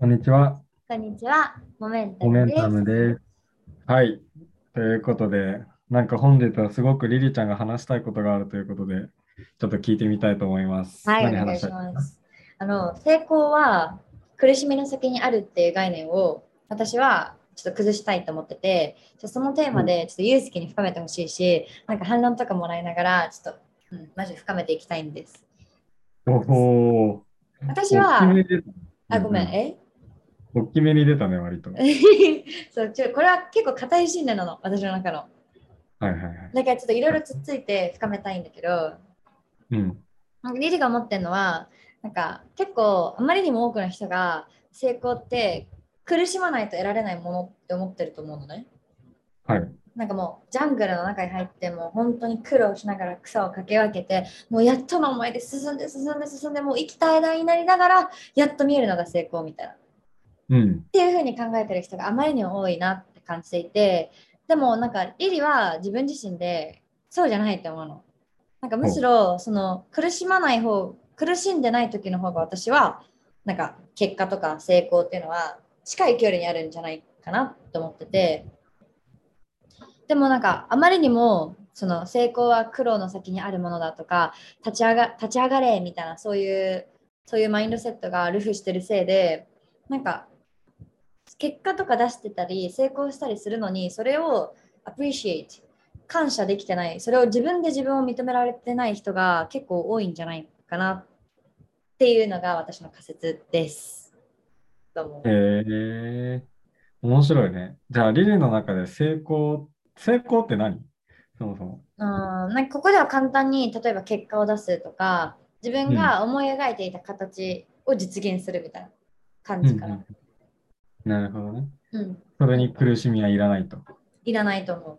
こんにちは。こんにちは。モメンタモメンムです。タムです。はい。ということで、なんか本日はすごくリリちゃんが話したいことがあるということで、ちょっと聞いてみたいと思います。はい、何お願いします。あの、成功は苦しみの先にあるっていう概念を私はちょっと崩したいと思ってて、そのテーマでちょっと祐介に深めてほしいし、なんか反論とかもらいながら、ちょっと、うん、マジで深めていきたいんです。おお私は、あ、ごめん、うえ？大きめに出たね、割と。は いそうちょこれは結構硬い信念なの、私の中の。はいはい。だからちょっといろいろつっついて深めたいんだけど、うん。リリが思ってるのはなんか結構あまりにも多くの人が成功って苦しまないと得られないものって思ってると思うのね。はい。なんかもうジャングルの中に入ってもう本当に苦労しながら草をかけ分けてもうやっとの思いで進んで進んで進んでもう生きた枝になりながらやっと見えるのが成功みたいな。っうん。ていうふうに考えてる人があまりにも多いなって感じていてでもなんかリリは自分自身でそうじゃないと思うの。なんかむしろその苦しまない方苦しんでない時の方が私はなんか結果とか成功っていうのは近い距離にあるんじゃないかなと思っててでもなんかあまりにもその成功は苦労の先にあるものだとか立ち上が立ち上がれみたいなそういうそういうマインドセットがルフしてるせいでなんか結果とか出してたり成功したりするのにそれを appreciate 感謝できてないそれを自分で自分を認められてない人が結構多いんじゃないかなっていうのが私の仮説です。どうもへえ面白いね。じゃあ、リリの中で成功、成功って何？そもそも。うんなんかここでは簡単に例えば結果を出すとか自分が思い描いていた形を実現するみたいな感じかな。なるほどね。うん、それに苦しみはいらないと。いらないと思う。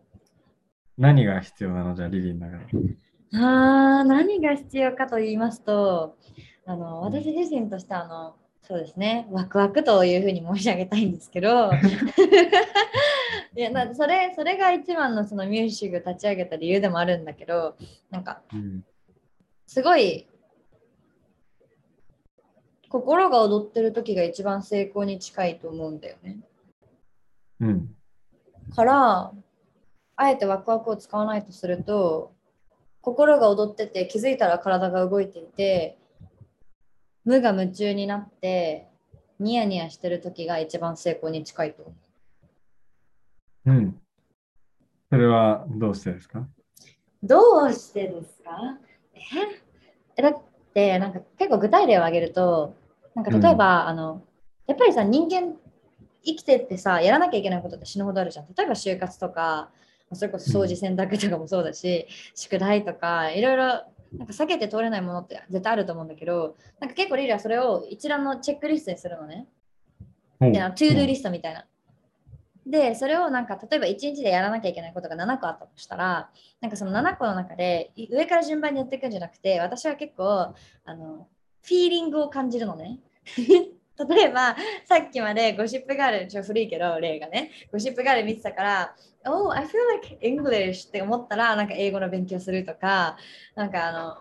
何が必要なの？じゃあ、リリーの中で。あー何が必要かと言いますとあの私自身としてはあのそうですねワクワクというふうに申し上げたいんですけど いやなそれそれが一番のそのミュージック立ち上げた理由でもあるんだけどなんかうん。すごい心が踊ってる時が一番成功に近いと思うんだよね。うん。からあえてワクワクを使わないとすると心が踊ってて気づいたら体が動いていて無我夢中になってニヤニヤしてる時が一番成功に近いと思う。うん。それはどうしてですか？どうしてですか？えだってなんか結構具体例を挙げるとなんか例えば、あのやっぱりさ人間生きてってさやらなきゃいけないことって死ぬほどあるじゃん。例えば就活とかそれこそ掃除洗濯とかもそうだし、宿題とかいろいろなんか避けて通れないものって絶対あると思うんだけどなんか結構リリはそれを一覧のチェックリストにするのね。ほうであの to-do list みたいな。で、それをなんか例えば1日でやらなきゃいけないことが7個あったとしたら、なんかその7個の中でい上から順番にやっていくんじゃなくて、私は結構あのフィーリングを感じるのね。例えば、さっきまでゴシップガール、ちょっと古いけど、例がね、ゴシップガール見てたから、Oh, I feel like English って思ったら、なんか英語の勉強するとか、なんかあの、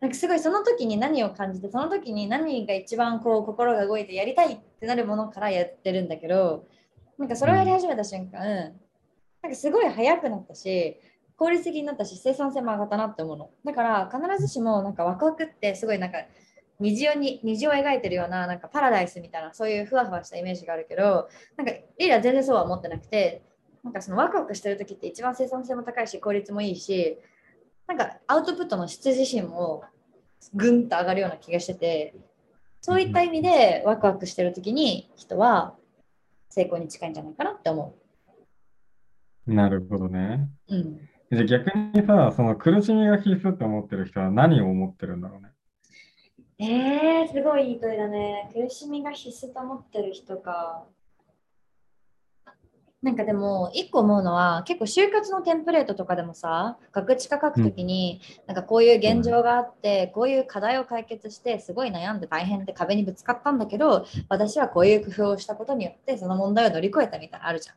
なんかすごいその時に何を感じて、その時に何が一番こう心が動いてやりたいってなるものからやってるんだけど、なんかそれをやり始めた瞬間、なんかすごい速くなったし、効率的になったし、生産性も上がったなって思うの。だから必ずしもなんかワクワクってすごいなんか虹をに虹を描いてるようななんかパラダイスみたいなそういうふわふわしたイメージがあるけど、なんかリーダー全然そうは思ってなくて、なんかそのワクワクしてる時って一番生産性も高いし、効率もいいし、なんかアウトプットの質自身もぐんと上がるような気がしてて、そういった意味でワクワクしてる時に人は成功に近いんじゃないかなって思なるほどね。う。うん。じゃあ逆にさ、その苦しみが必須って思ってる人は何を思ってるんだろうね？えー、すごいいい問いだね。苦しみが必須と思ってる人か。なんかでも、一個思うのは、結構就活のテンプレートとかでもさ、学知化書くときに、なんかこういう現状があって、こういう課題を解決して、すごい悩んで大変で壁にぶつかったんだけど、私はこういう工夫をしたことによって、その問題を乗り越えたみたいなのあるじゃん。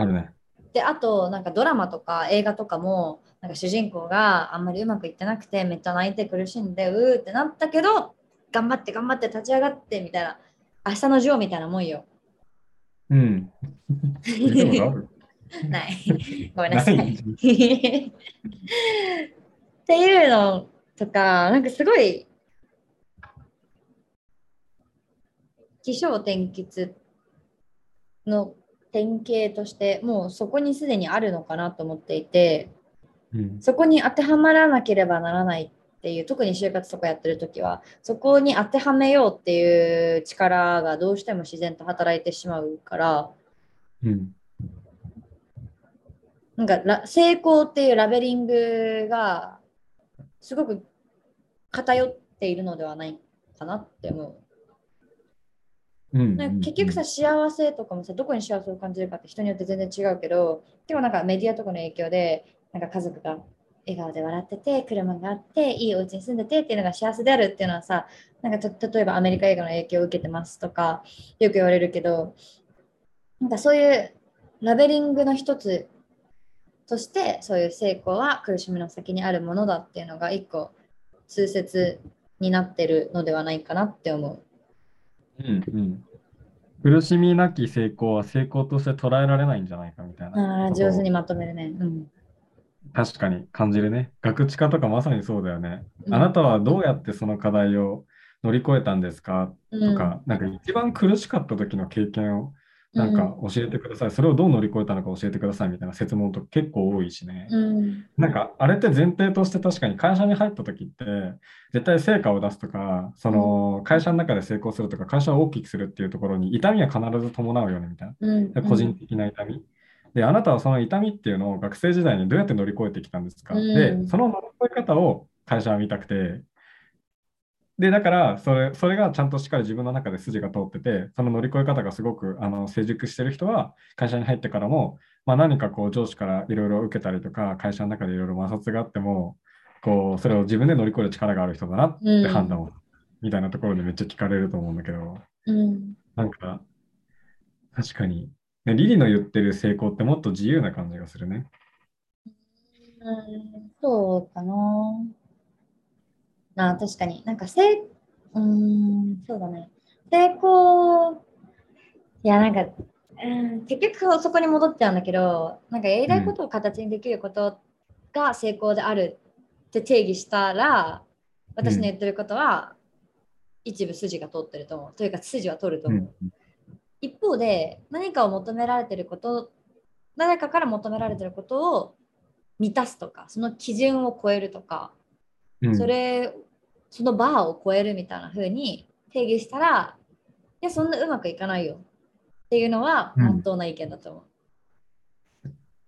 あるね。であとなんかドラマとか映画とかもなんか主人公があんまりうまくいってなくてめっちゃ泣いて苦しんでうーってなったけど頑張って頑張って立ち上がってみたいな明日のジョーみたいなもんよ。うん。ない。ごめんなさいっていうのとか、なんかすごい、起承転結の典型として、もうそこにすでにあるのかなと思っていて、うん。そこに当てはまらなければならないっていう、特に就活とかやってるときは、そこに当てはめようっていう力がどうしても自然と働いてしまうから、うん。なんかラ成功っていうラベリングがすごく偏っているのではないかなって思う。なんか結局さ、幸せとかもさ、どこに幸せを感じるかって人によって全然違うけど、でもなんかメディアとかの影響で、なんか家族が笑顔で笑ってて、車があって、いいお家に住んでてっていうのが幸せであるっていうのはさ、なんか例えばアメリカ映画の影響を受けてますとか、よく言われるけど、なんかそういうラベリングの一つとして、そういう成功は苦しみの先にあるものだっていうのが一個通説になってるのではないかなって思う。うんうん。苦しみなき成功は成功として捉えられないんじゃないかみたいな。ああ、上手にまとめるね。うん。確かに感じるね。学知化とかまさにそうだよね。うんあなたはどうやってその課題を乗り越えたんですか？うんとか、なんか一番苦しかった時の経験をなんか教えてください。それをどう乗り越えたのか教えてくださいみたいな説問とか結構多いしね。うん。なんかあれって前提として確かに会社に入った時って絶対成果を出すとかその会社の中で成功するとか会社を大きくするっていうところに痛みは必ず伴うよねみたいうん。な個人的な痛み。であなたはその痛みっていうのを学生時代にどうやって乗り越えてきたんですか、うんでその乗り越え方を会社は見たくてでだからそれそれがちゃんとしっかり自分の中で筋が通っててその乗り越え方がすごくあの成熟してる人は会社に入ってからもまあ、何かこう上司からいろいろ受けたりとか会社の中でいろいろ摩擦があってもこうそれを自分で乗り越える力がある人だなって判断を、みたいなところでめっちゃ聞かれると思うんだけどうん。なんか確かに、ね、リリの言ってる成功ってもっと自由な感じがするね。うん、そうかな。あ、確かに。なんか成、うん、そうだね。成功、いや、なんか、うん、結局そこに戻っちゃうんだけど、なんかやりたいことを形にできることが成功であるって定義したら、私の言ってることは、一部筋が通ってると思う。というか、筋は通ると思う。うん一方で何かを求められてること誰かから求められてることを満たすとかその基準を超えるとか、うんそれそのバーを超えるみたいな風に定義したらいやそんなうまくいかないよ。っていうのはうん。まっとうな意見だと思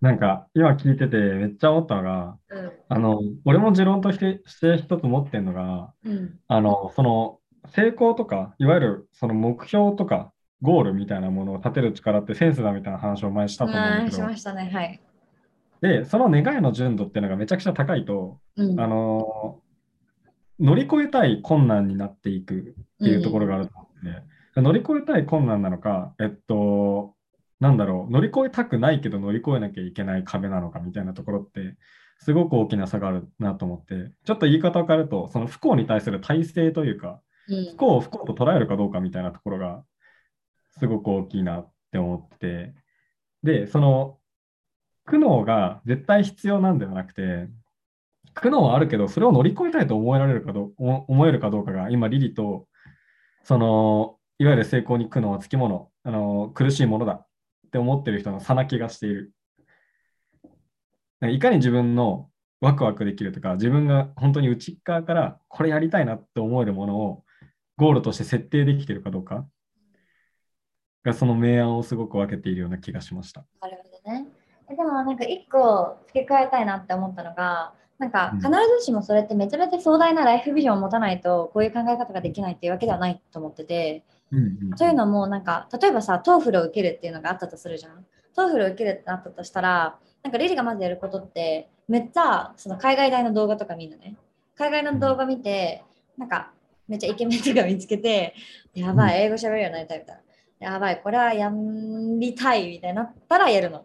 なんか今聞いててめっちゃ思ったのがう。あの俺も持論としてして一つ持ってるのがうん。うんあのその成功とかいわゆるその目標とかゴールみたいなものを立てる力ってセンスだみたいな話を前したと思うんだけどましたね。はい。でその願いの純度っていうのがめちゃくちゃ高いとうん。あの乗り越えたい困難になっていくっていうところがあると思って、乗り越えたい困難なのか、えっと、なんだろう、乗り越えたくないけど乗り越えなきゃいけない壁なのかみたいなところって、すごく大きな差があるなと思って、ちょっと言い方を変えると、その不幸に対する体制というか、うん。不幸を不幸と捉えるかどうかみたいなところが、すごく大きいなって思ってて、で、その、苦悩が絶対必要なんではなくて、苦悩はあるけど、それを乗り越えたいと思えられるかどう思えるかどうかが、今、リリと、その、いわゆる成功に苦悩はつきもの、あの苦しいものだって思ってる人の差な気がしている。いかに自分のワクワクできるとか、自分が本当に内側からこれやりたいなって思えるものをゴールとして設定できてるかどうかがその明暗をすごく分けているような気がしました。なるほどね。でもなんか一個付け加えたいなって思ったのが、なんかうん必ずしもそれってめちゃめちゃ壮大なライフビジョンを持たないとこういう考え方ができないっていうわけではないと思ってて、というのもなんか例えばさ、 TOEFL を受けるっていうのがあったとするじゃん。TOEFL を受けるってなったとしたら、なんかリリがまずやることってめっちゃその海外大の動画とか見るのね。海外の動画見て、なんかめっちゃイケメンとか見つけて、やばい、英語喋れるようになりたいみたいな。やばい、これはやりたいみたいになったらやるの。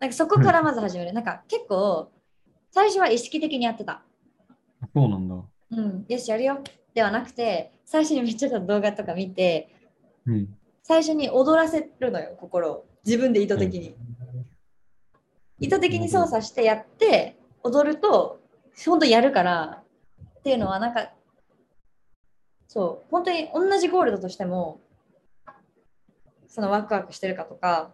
なんかそこからまず始める。なんか結構、最初は意識的にやってた。そうなんだ。うん、よし、やるよ。ではなくて、最初にめっちゃ動画とか見て、うん。最初に踊らせるのよ、心を。自分で意図的に。意図的に操作してやって、踊ると、本当やるから、っていうのはなんか、そう、本当に同じゴールだとしても、そのワクワクしてるかとか、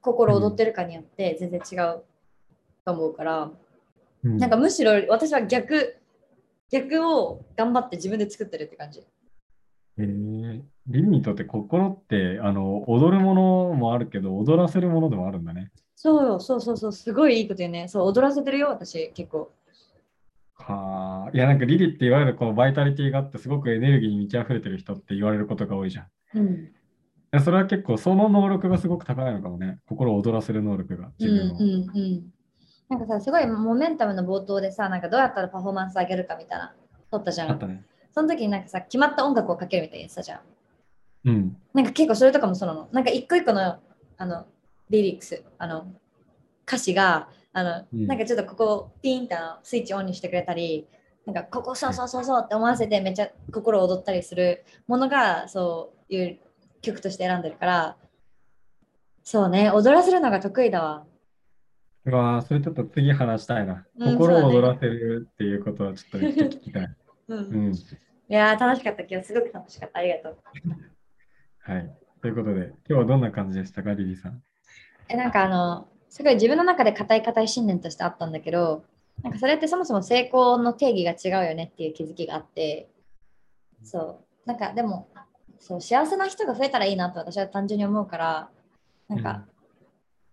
心躍ってるかによって全然違うと思うから、うんなんかむしろ私は逆、逆を頑張って自分で作ってるって感じ。えー、リンにとって心ってあの踊るものもあるけど踊らせるものでもあるんだね。そうよ、そうそうそう、すごいいいこと言うね。そう、踊らせてるよ、私、結構。はあ。いやなんかリリっていわゆるこのバイタリティがあってすごくエネルギーに満ち溢れてる人って言われることが多いじゃん。いうん。やそれは結構その能力がすごく高いのかもね。心を踊らせる能力がうん自分を。うんうん。なんかさ、すごいモメンタムの冒頭でさ、なんかどうやったらパフォーマンス上げるかみたいな、撮ったじゃん。あったね。そその時になんかさ、決まった音楽をかけるみたいに言ってたじゃん。うん。なんか結構それとかもそうなの。なんか一個一個のあのリリックス、あの歌詞が、あの、うんなんかちょっとここピンってスイッチオンにしてくれたり、なんかここそうそうそうそうって思わせてめっちゃ心躍ったりするものがそういう曲として選んでるから、そうね、踊らせるのが得意だわ。うわーそれちょっと次話したいな。うん心をそうだね踊らせるっていうことはちょっと聞きたい。うんうん。いやー楽しかった、今日すごく楽しかった。ありがとう。はい。ということで、今日はどんな感じでしたか、リリーさん？えなんかあのすごい自分の中で固い固い信念としてあったんだけどなんかそれってそもそも成功の定義が違うよねっていう気づきがあってそうなんかでもそう幸せな人が増えたらいいなと私は単純に思うからなんか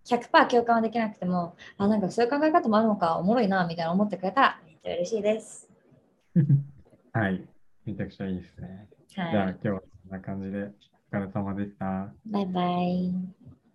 100%共感はできなくてもあなんかそういう考え方もあるのかおもろいなみたいな思ってくれたらめっちゃ嬉しいです。はい。めちゃくちゃいいですね。じゃあはい、今日はこんな感じでお疲れ様でした。バイバイ。